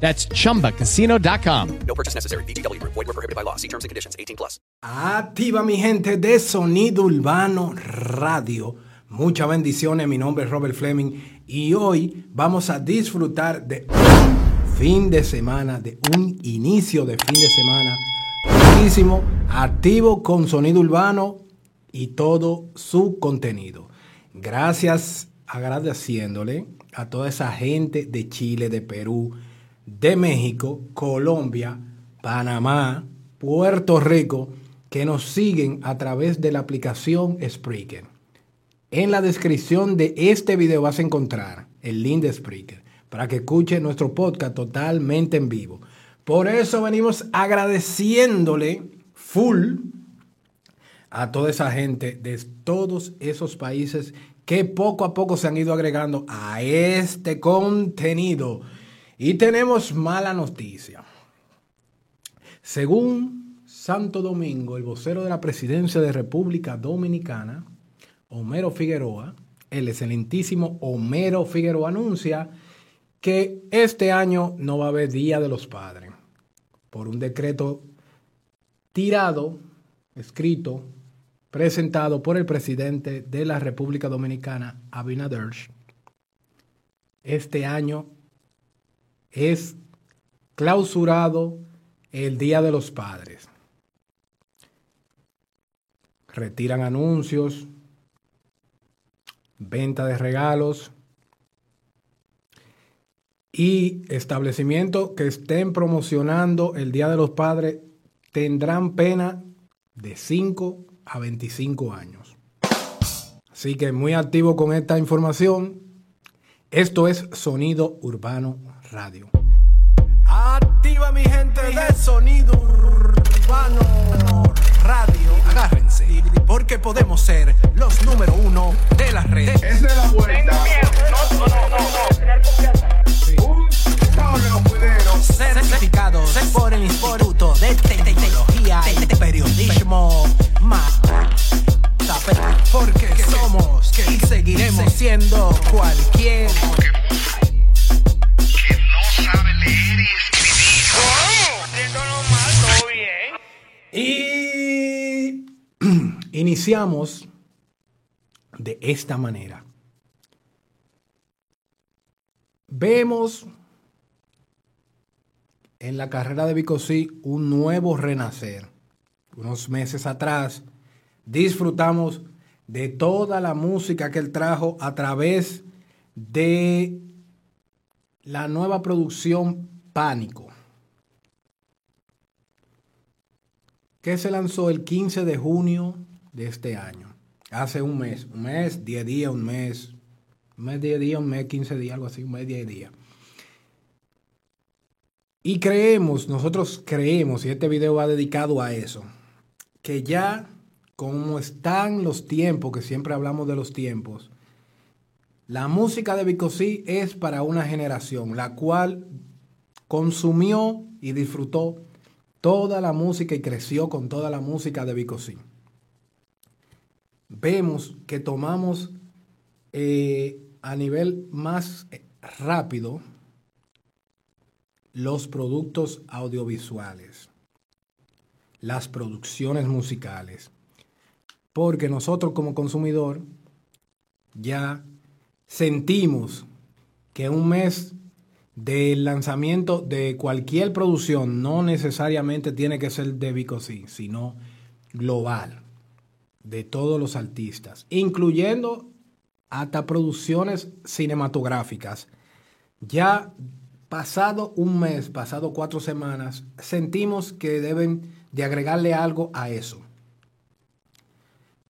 That's chumbacasino.com. No purchase necessary. VGW Group. Void were prohibited by law. See terms and conditions. 18 plus. Activa mi gente de Sonido Urbano Radio. Muchas bendiciones. Mi nombre es Robert Fleming y hoy vamos a disfrutar de un fin de semana, de un inicio de fin de semana muchísimo activo con Sonido Urbano y todo su contenido. Gracias, agradeciéndole a toda esa gente de Chile, de Perú, de México, Colombia, Panamá, Puerto Rico, que nos siguen a través de la aplicación Spreaker. En la descripción de este video vas a encontrar el link de Spreaker para que escuche nuestro podcast totalmente en vivo. Por eso venimos agradeciéndole full a toda esa gente de todos esos países que poco a poco se han ido agregando a este contenido. Y tenemos mala noticia. Según Santo Domingo, el vocero de la presidencia de República Dominicana, Homero Figueroa, el excelentísimo Homero Figueroa anuncia que este año no va a haber Día de los Padres por un decreto tirado, escrito, presentado por el presidente de la República Dominicana, Abinader. Este año es clausurado el Día de los Padres. Retiran anuncios, venta de regalos y establecimientos que estén promocionando el Día de los Padres tendrán pena de 5 a 25 años. Así que muy activo con esta información. Esto es Sonido Urbano Radio. Activa mi gente de Sonido Urbano Radio. Agárrense, porque podemos ser los número uno de las Y iniciamos de esta manera. Vemos en la carrera de Bicosí un nuevo renacer. Unos meses atrás disfrutamos de toda la música que él trajo a través de la nueva producción Pánico, que se lanzó el 15 de junio de este año, hace un mes, un mes, 10 días, un mes, un mes, 10 días, un mes, 15 días, algo así, un mes, 10 días. Y creemos, nosotros creemos, y este video va dedicado a eso, que ya como están los tiempos, que siempre hablamos de los tiempos, la música de Bicosí es para una generación, la cual consumió y disfrutó toda la música y creció con toda la música de Vico C. Vemos que tomamos eh, a nivel más eh, rápido los productos audiovisuales, las producciones musicales, porque nosotros como consumidor ya sentimos que un mes del lanzamiento de cualquier producción no necesariamente tiene que ser de Vico C, sino global, de todos los artistas, incluyendo hasta producciones cinematográficas. Ya pasado un mes, pasado cuatro semanas, sentimos que deben de agregarle algo a eso.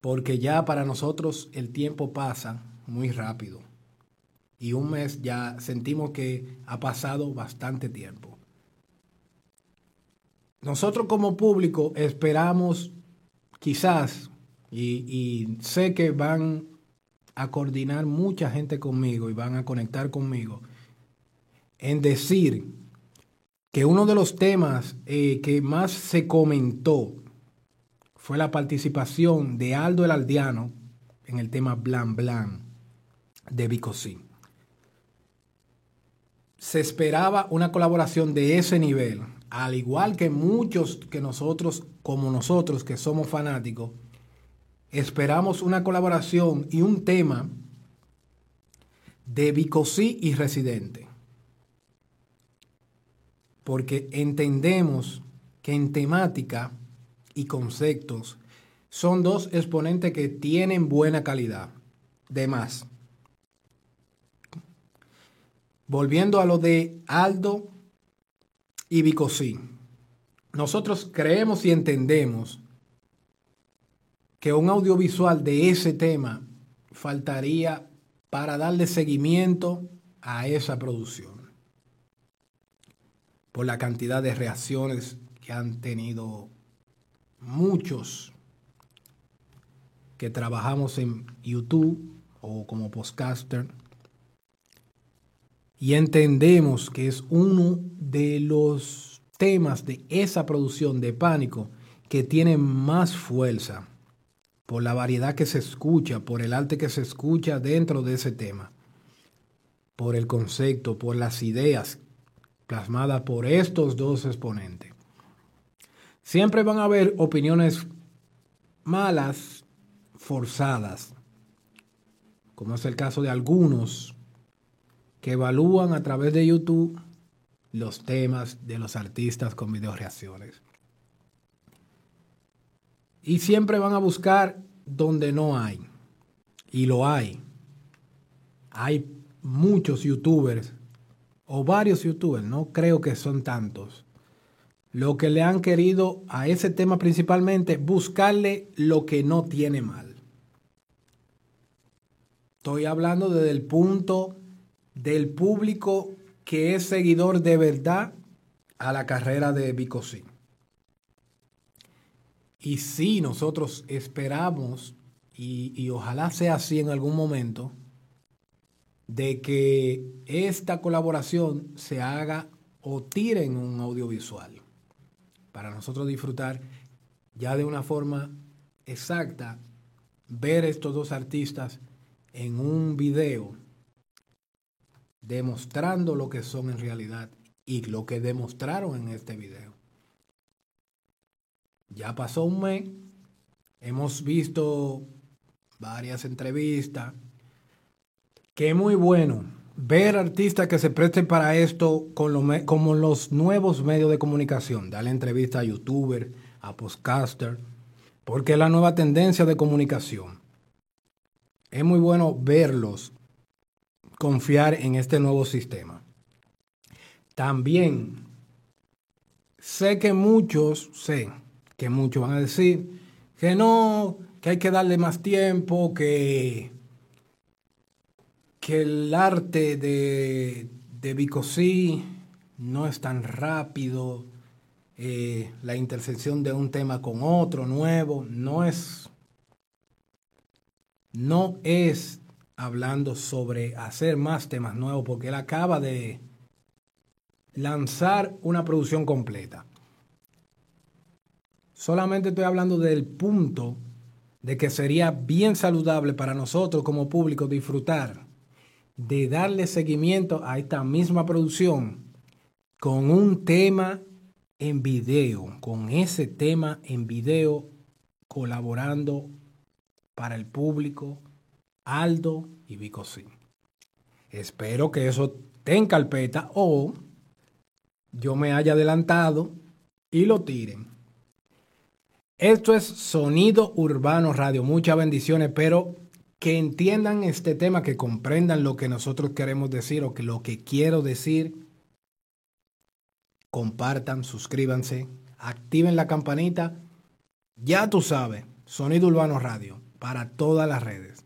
Porque ya para nosotros el tiempo pasa muy rápido. Y un mes ya sentimos que ha pasado bastante tiempo. Nosotros como público esperamos quizás, y, sé que van a coordinar mucha gente conmigo y van a conectar conmigo en decir que uno de los temas eh, que más se comentó fue la participación de Aldo el Aldeano en el tema Blan Blan de Bicosí. Se esperaba una colaboración de ese nivel, al igual que muchos que nosotros, como nosotros que somos fanáticos, esperamos una colaboración y un tema de Bicosí y Residente. Porque entendemos que en temática y conceptos son dos exponentes que tienen buena calidad. De más. Volviendo a lo de Aldo y Bicosí. Nosotros creemos y entendemos que un audiovisual de ese tema faltaría para darle seguimiento a esa producción. Por la cantidad de reacciones que han tenido muchos que trabajamos en YouTube o como podcaster y entendemos que es uno de los temas de esa producción de pánico que tiene más fuerza por la variedad que se escucha, por el arte que se escucha dentro de ese tema, por el concepto, por las ideas plasmadas por estos dos exponentes. Siempre van a haber opiniones malas, forzadas, como es el caso de algunos que evalúan a través de YouTube los temas de los artistas con video reacciones. Y siempre van a buscar donde no hay. Y lo hay. Hay muchos youtubers, o varios youtubers, no creo que son tantos, lo que le han querido a ese tema principalmente, buscarle lo que no tiene mal. Estoy hablando desde el punto del público que es seguidor de verdad a la carrera de Bicosí. Y sí, nosotros esperamos, y, y, ojalá sea así en algún momento, de que esta colaboración se haga o tire en un audiovisual, para nosotros disfrutar ya de una forma exacta, ver estos dos artistas en un video, demostrando lo que son en realidad y lo que demostraron en este video. Ya pasó un mes, hemos visto varias entrevistas, que muy bueno ver artistas que se presten para esto con como los nuevos medios de comunicación, darle entrevista a youtuber, a podcaster, porque es la nueva tendencia de comunicación. Es muy bueno verlos confiar en este nuevo sistema. También sé que muchos, sé, que muchos van a decir que no, que hay que darle más tiempo, que, que el arte de, de Bicosí no es tan rápido, eh, la intersección de un tema con otro nuevo, no es, no es hablando sobre hacer más temas nuevos, porque él acaba de lanzar una producción completa. Solamente estoy hablando del punto de que sería bien saludable para nosotros como público disfrutar de darle seguimiento a esta misma producción con un tema en video, con ese tema en video colaborando para el público Aldo y Vicosín. Espero que eso esté en carpeta o yo me haya adelantado y lo tiren. Esto es Sonido Urbano Radio. Muchas bendiciones, pero que entiendan este tema, que comprendan lo que nosotros queremos decir o que lo que quiero decir. Compartan, suscríbanse, activen la campanita. Ya tú sabes, Sonido Urbano Radio para todas las redes.